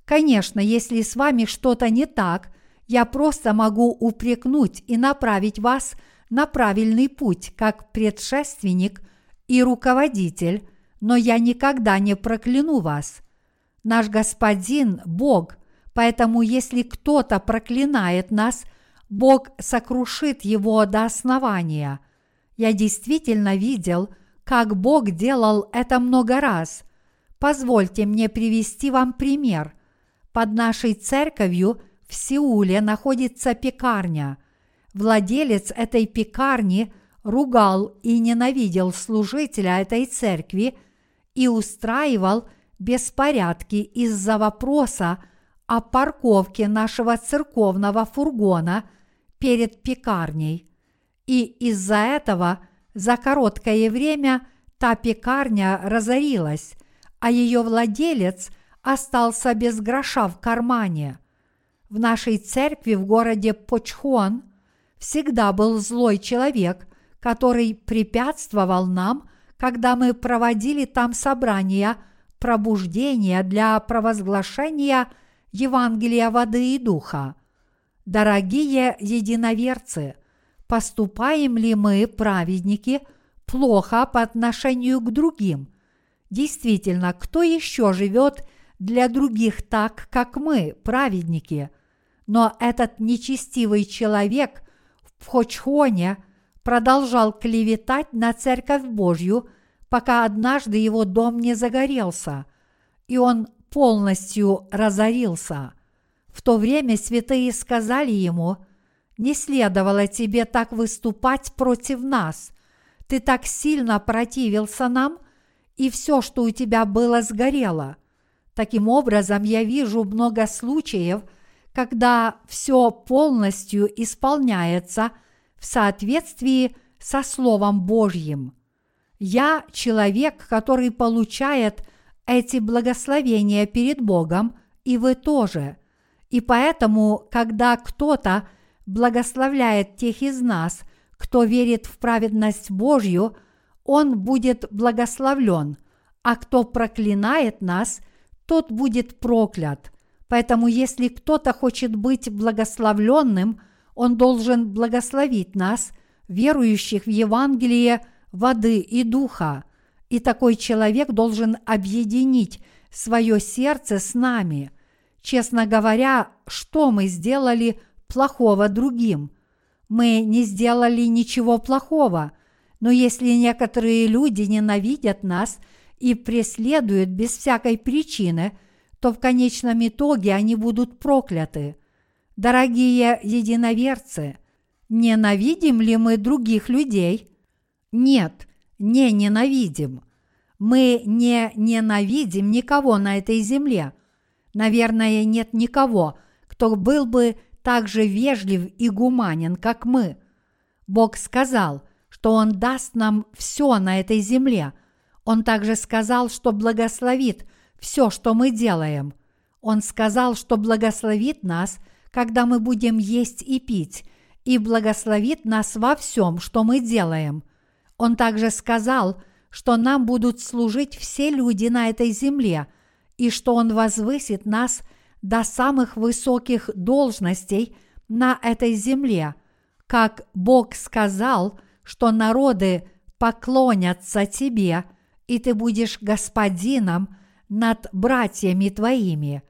Конечно, если с вами что-то не так, я просто могу упрекнуть и направить вас на правильный путь, как предшественник и руководитель, но я никогда не прокляну вас. Наш Господин – Бог, поэтому если кто-то проклинает нас, Бог сокрушит его до основания. Я действительно видел, как Бог делал это много раз. Позвольте мне привести вам пример. Под нашей церковью в Сеуле находится пекарня. Владелец этой пекарни ругал и ненавидел служителя этой церкви и устраивал беспорядки из-за вопроса о парковке нашего церковного фургона перед пекарней. И из-за этого за короткое время та пекарня разорилась, а ее владелец остался без гроша в кармане. В нашей церкви в городе Почхон всегда был злой человек, который препятствовал нам, когда мы проводили там собрания пробуждения для провозглашения Евангелия воды и духа. Дорогие единоверцы, поступаем ли мы, праведники, плохо по отношению к другим? Действительно, кто еще живет для других так, как мы, праведники. Но этот нечестивый человек в Хочхоне продолжал клеветать на Церковь Божью, пока однажды его дом не загорелся, и он полностью разорился. В то время святые сказали ему, «Не следовало тебе так выступать против нас. Ты так сильно противился нам, и все, что у тебя было, сгорело». Таким образом, я вижу много случаев, когда все полностью исполняется в соответствии со Словом Божьим. Я человек, который получает эти благословения перед Богом, и вы тоже. И поэтому, когда кто-то благословляет тех из нас, кто верит в праведность Божью, он будет благословлен, а кто проклинает нас – тот будет проклят. Поэтому если кто-то хочет быть благословленным, он должен благословить нас, верующих в Евангелие воды и духа. И такой человек должен объединить свое сердце с нами. Честно говоря, что мы сделали плохого другим? Мы не сделали ничего плохого, но если некоторые люди ненавидят нас – и преследуют без всякой причины, то в конечном итоге они будут прокляты. Дорогие единоверцы, ненавидим ли мы других людей? Нет, не ненавидим. Мы не ненавидим никого на этой земле. Наверное, нет никого, кто был бы так же вежлив и гуманен, как мы. Бог сказал, что Он даст нам все на этой земле. Он также сказал, что благословит все, что мы делаем. Он сказал, что благословит нас, когда мы будем есть и пить, и благословит нас во всем, что мы делаем. Он также сказал, что нам будут служить все люди на этой земле, и что Он возвысит нас до самых высоких должностей на этой земле, как Бог сказал, что народы поклонятся тебе, и ты будешь господином над братьями твоими.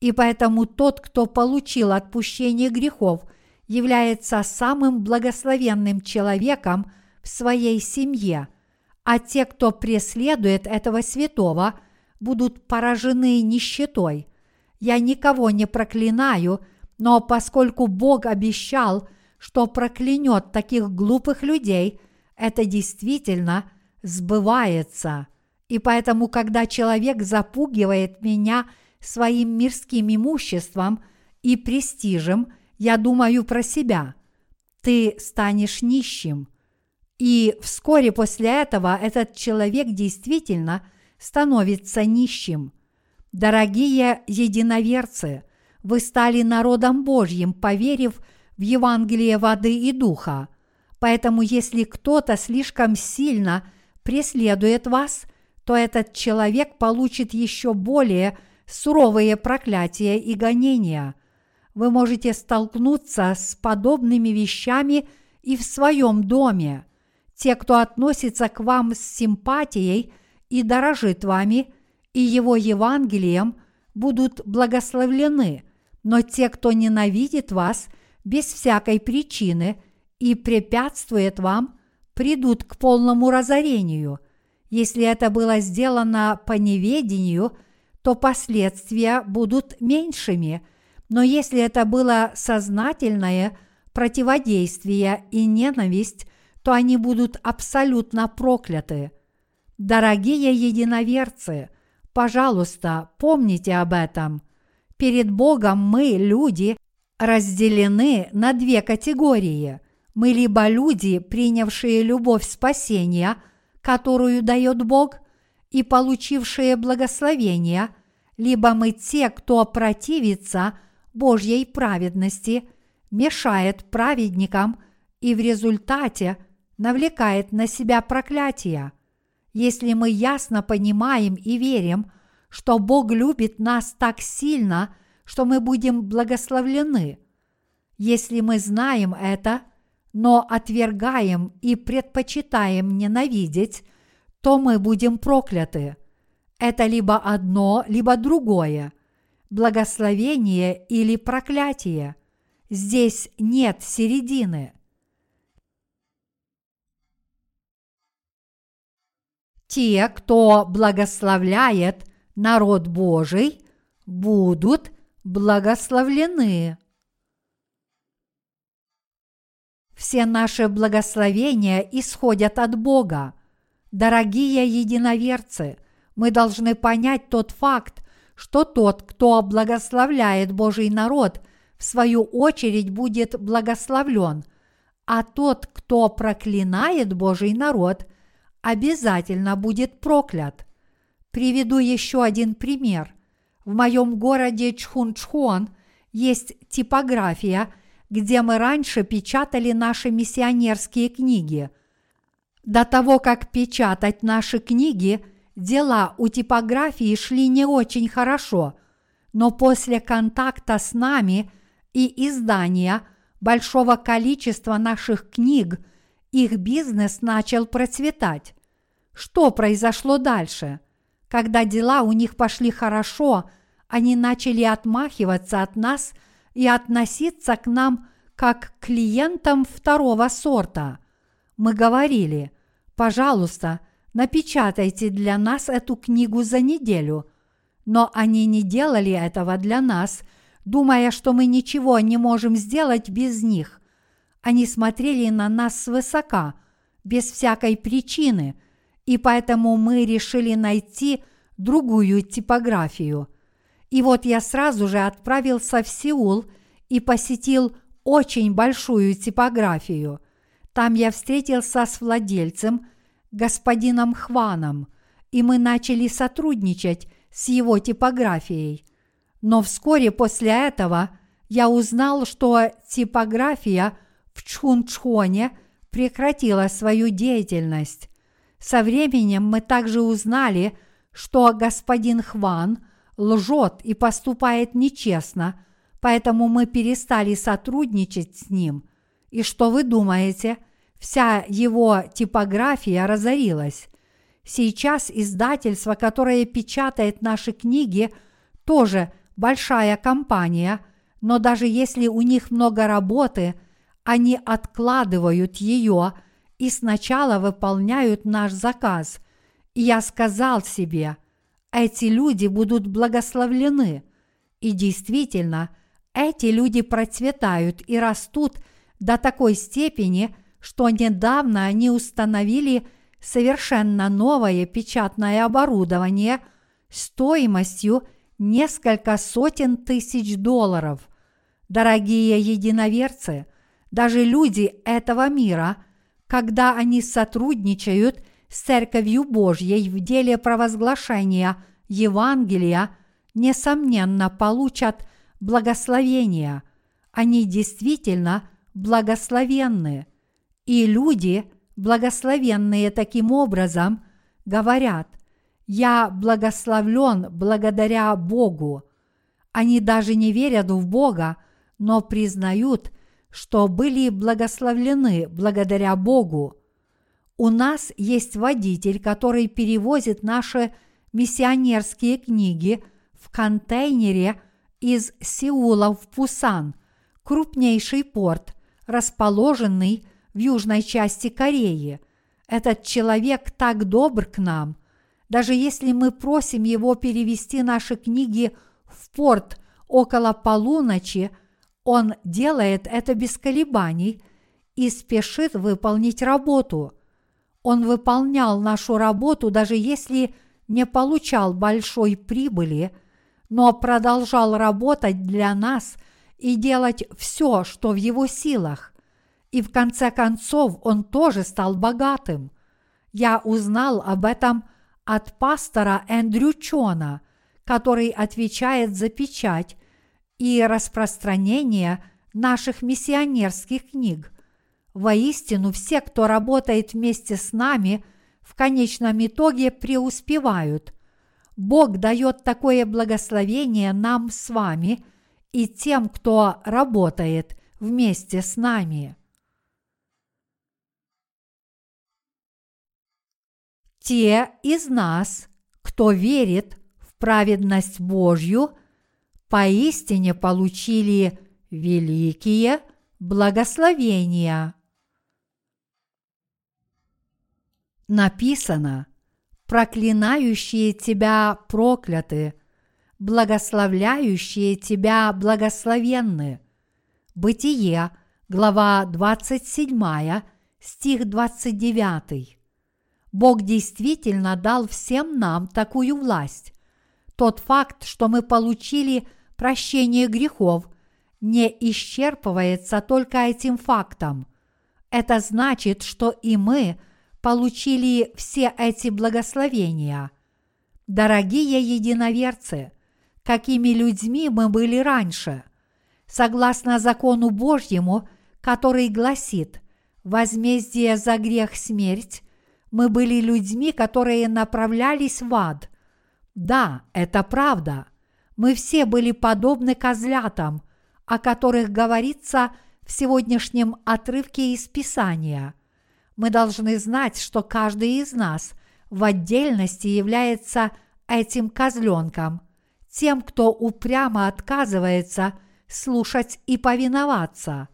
И поэтому тот, кто получил отпущение грехов, является самым благословенным человеком в своей семье, а те, кто преследует этого святого, будут поражены нищетой. Я никого не проклинаю, но поскольку Бог обещал, что проклянет таких глупых людей, это действительно сбывается. И поэтому, когда человек запугивает меня – своим мирским имуществом и престижем, я думаю про себя. Ты станешь нищим. И вскоре после этого этот человек действительно становится нищим. Дорогие единоверцы, вы стали народом Божьим, поверив в Евангелие воды и духа. Поэтому если кто-то слишком сильно преследует вас, то этот человек получит еще более – суровые проклятия и гонения. Вы можете столкнуться с подобными вещами и в своем доме. Те, кто относится к вам с симпатией и дорожит вами и его Евангелием, будут благословлены, но те, кто ненавидит вас без всякой причины и препятствует вам, придут к полному разорению. Если это было сделано по неведению – то последствия будут меньшими, но если это было сознательное противодействие и ненависть, то они будут абсолютно прокляты. Дорогие единоверцы, пожалуйста, помните об этом. Перед Богом мы, люди, разделены на две категории. Мы либо люди, принявшие любовь спасения, которую дает Бог, и получившие благословения, либо мы те, кто противится Божьей праведности, мешает праведникам и в результате навлекает на себя проклятие. Если мы ясно понимаем и верим, что Бог любит нас так сильно, что мы будем благословлены. Если мы знаем это, но отвергаем и предпочитаем ненавидеть то мы будем прокляты. Это либо одно, либо другое. Благословение или проклятие. Здесь нет середины. Те, кто благословляет народ Божий, будут благословлены. Все наши благословения исходят от Бога. Дорогие единоверцы, мы должны понять тот факт, что тот, кто благословляет Божий народ, в свою очередь будет благословлен, а тот, кто проклинает Божий народ, обязательно будет проклят. Приведу еще один пример. В моем городе Чхунчхон есть типография, где мы раньше печатали наши миссионерские книги – до того, как печатать наши книги, дела у типографии шли не очень хорошо, но после контакта с нами и издания большого количества наших книг их бизнес начал процветать. Что произошло дальше? Когда дела у них пошли хорошо, они начали отмахиваться от нас и относиться к нам как к клиентам второго сорта – мы говорили, пожалуйста, напечатайте для нас эту книгу за неделю. Но они не делали этого для нас, думая, что мы ничего не можем сделать без них. Они смотрели на нас свысока, без всякой причины, и поэтому мы решили найти другую типографию. И вот я сразу же отправился в Сеул и посетил очень большую типографию. Там я встретился с владельцем, господином Хваном, и мы начали сотрудничать с его типографией. Но вскоре после этого я узнал, что типография в Чхунчхоне прекратила свою деятельность. Со временем мы также узнали, что господин Хван лжет и поступает нечестно, поэтому мы перестали сотрудничать с ним. И что вы думаете? Вся его типография разорилась. Сейчас издательство, которое печатает наши книги, тоже большая компания, но даже если у них много работы, они откладывают ее и сначала выполняют наш заказ. И я сказал себе, эти люди будут благословлены. И действительно, эти люди процветают и растут до такой степени, что недавно они установили – совершенно новое печатное оборудование стоимостью несколько сотен тысяч долларов. Дорогие единоверцы, даже люди этого мира, когда они сотрудничают с Церковью Божьей в деле провозглашения Евангелия, несомненно получат благословение. Они действительно благословенны. И люди – благословенные таким образом, говорят, «Я благословлен благодаря Богу». Они даже не верят в Бога, но признают, что были благословлены благодаря Богу. У нас есть водитель, который перевозит наши миссионерские книги в контейнере из Сеула в Пусан, крупнейший порт, расположенный в южной части Кореи. Этот человек так добр к нам. Даже если мы просим его перевести наши книги в порт около полуночи, он делает это без колебаний и спешит выполнить работу. Он выполнял нашу работу, даже если не получал большой прибыли, но продолжал работать для нас и делать все, что в его силах и в конце концов он тоже стал богатым. Я узнал об этом от пастора Эндрю Чона, который отвечает за печать и распространение наших миссионерских книг. Воистину, все, кто работает вместе с нами, в конечном итоге преуспевают. Бог дает такое благословение нам с вами и тем, кто работает вместе с нами. Те из нас, кто верит в праведность Божью, поистине получили великие благословения. Написано, проклинающие тебя прокляты, благословляющие тебя благословенны. Бытие, глава 27, стих 29. Бог действительно дал всем нам такую власть. Тот факт, что мы получили прощение грехов, не исчерпывается только этим фактом. Это значит, что и мы получили все эти благословения. Дорогие единоверцы, какими людьми мы были раньше? Согласно закону Божьему, который гласит «Возмездие за грех – смерть», мы были людьми, которые направлялись в ад. Да, это правда. Мы все были подобны козлятам, о которых говорится в сегодняшнем отрывке из Писания. Мы должны знать, что каждый из нас в отдельности является этим козленком, тем, кто упрямо отказывается слушать и повиноваться.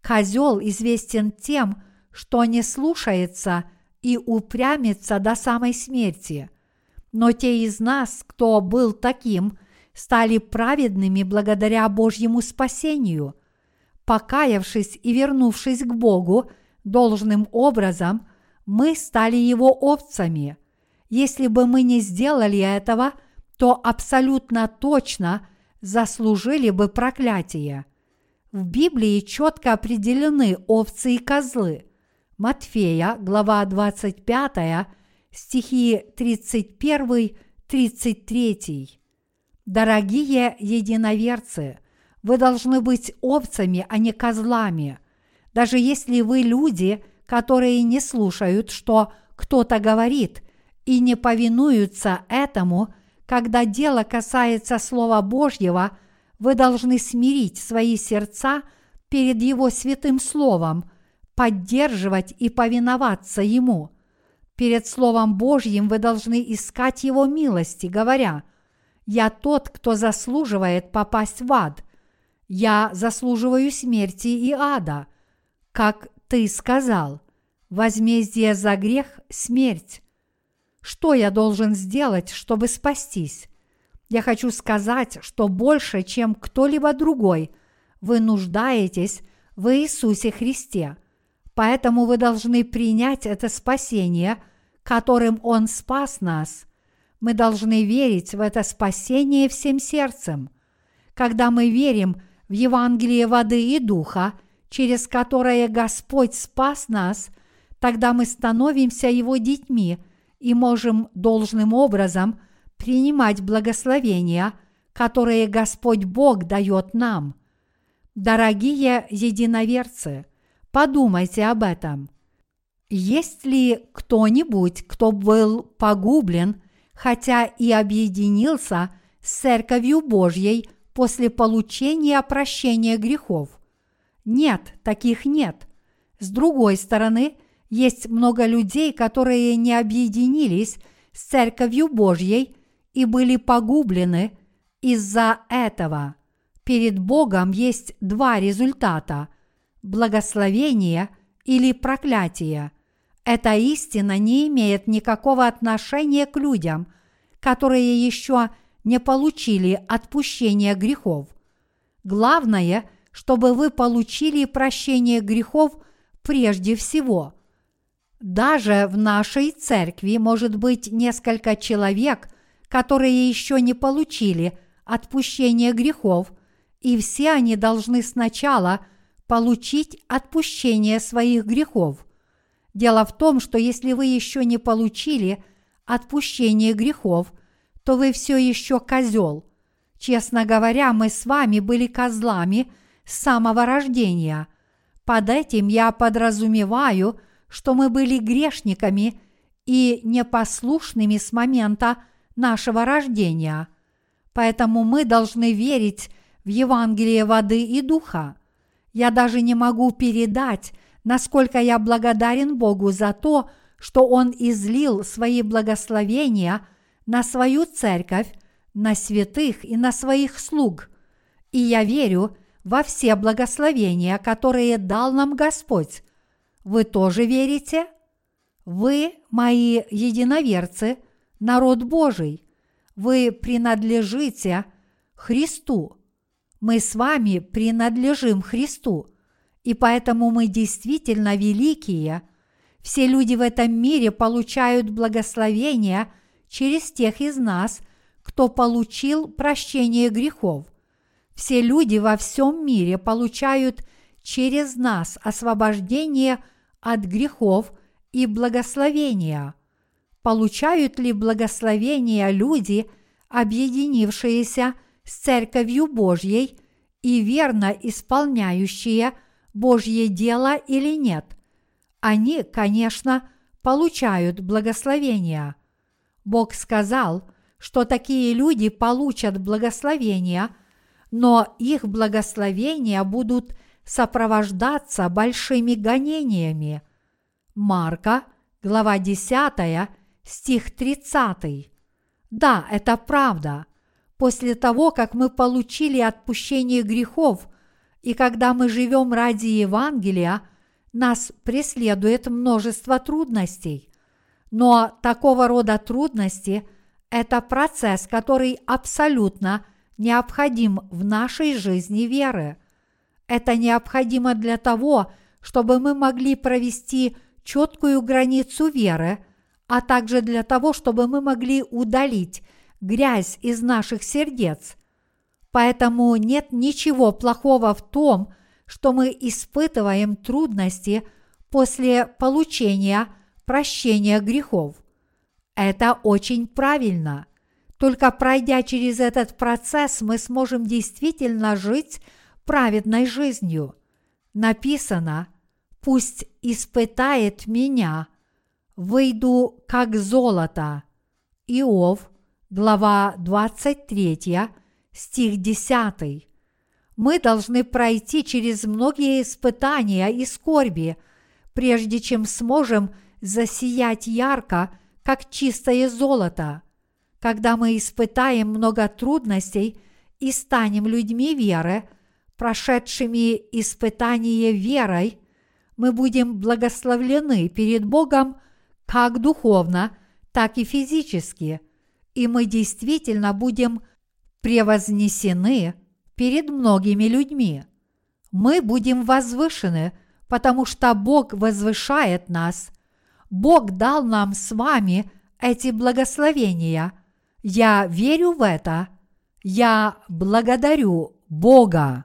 Козел известен тем, что не слушается и упрямится до самой смерти. Но те из нас, кто был таким, стали праведными благодаря Божьему спасению. Покаявшись и вернувшись к Богу должным образом, мы стали Его овцами. Если бы мы не сделали этого, то абсолютно точно заслужили бы проклятие. В Библии четко определены овцы и козлы. Матфея, глава 25, стихи 31-33. Дорогие единоверцы, вы должны быть овцами, а не козлами. Даже если вы люди, которые не слушают, что кто-то говорит, и не повинуются этому, когда дело касается Слова Божьего, вы должны смирить свои сердца перед Его святым Словом, поддерживать и повиноваться Ему. Перед Словом Божьим вы должны искать Его милости, говоря, «Я тот, кто заслуживает попасть в ад. Я заслуживаю смерти и ада. Как ты сказал, возмездие за грех – смерть. Что я должен сделать, чтобы спастись? Я хочу сказать, что больше, чем кто-либо другой, вы нуждаетесь в Иисусе Христе. Поэтому вы должны принять это спасение, которым Он спас нас. Мы должны верить в это спасение всем сердцем. Когда мы верим в Евангелие воды и духа, через которое Господь спас нас, тогда мы становимся Его детьми – и можем должным образом принимать благословения, которые Господь Бог дает нам. Дорогие единоверцы, подумайте об этом. Есть ли кто-нибудь, кто был погублен, хотя и объединился с Церковью Божьей после получения прощения грехов? Нет, таких нет. С другой стороны, есть много людей, которые не объединились с Церковью Божьей и были погублены из-за этого. Перед Богом есть два результата – благословение или проклятие. Эта истина не имеет никакого отношения к людям, которые еще не получили отпущение грехов. Главное, чтобы вы получили прощение грехов прежде всего – даже в нашей церкви может быть несколько человек, которые еще не получили отпущение грехов, и все они должны сначала получить отпущение своих грехов. Дело в том, что если вы еще не получили отпущение грехов, то вы все еще козел. Честно говоря, мы с вами были козлами с самого рождения. Под этим я подразумеваю – что мы были грешниками и непослушными с момента нашего рождения. Поэтому мы должны верить в Евангелие воды и духа. Я даже не могу передать, насколько я благодарен Богу за то, что Он излил свои благословения на свою церковь, на святых и на своих слуг. И я верю во все благословения, которые дал нам Господь, вы тоже верите? Вы, мои единоверцы, народ Божий. Вы принадлежите Христу. Мы с вами принадлежим Христу, и поэтому мы действительно великие. Все люди в этом мире получают благословение через тех из нас, кто получил прощение грехов. Все люди во всем мире получают через нас освобождение – от грехов и благословения. Получают ли благословения люди, объединившиеся с Церковью Божьей и верно исполняющие Божье дело или нет? Они, конечно, получают благословения. Бог сказал, что такие люди получат благословения, но их благословения будут сопровождаться большими гонениями. Марка, глава 10, стих 30. Да, это правда. После того, как мы получили отпущение грехов, и когда мы живем ради Евангелия, нас преследует множество трудностей. Но такого рода трудности – это процесс, который абсолютно необходим в нашей жизни веры – это необходимо для того, чтобы мы могли провести четкую границу веры, а также для того, чтобы мы могли удалить грязь из наших сердец. Поэтому нет ничего плохого в том, что мы испытываем трудности после получения прощения грехов. Это очень правильно. Только пройдя через этот процесс, мы сможем действительно жить праведной жизнью. Написано, пусть испытает меня, выйду как золото. Иов, глава 23, стих 10. Мы должны пройти через многие испытания и скорби, прежде чем сможем засиять ярко, как чистое золото. Когда мы испытаем много трудностей и станем людьми веры, прошедшими испытание верой, мы будем благословлены перед Богом как духовно, так и физически, и мы действительно будем превознесены перед многими людьми. Мы будем возвышены, потому что Бог возвышает нас. Бог дал нам с вами эти благословения. Я верю в это. Я благодарю Бога.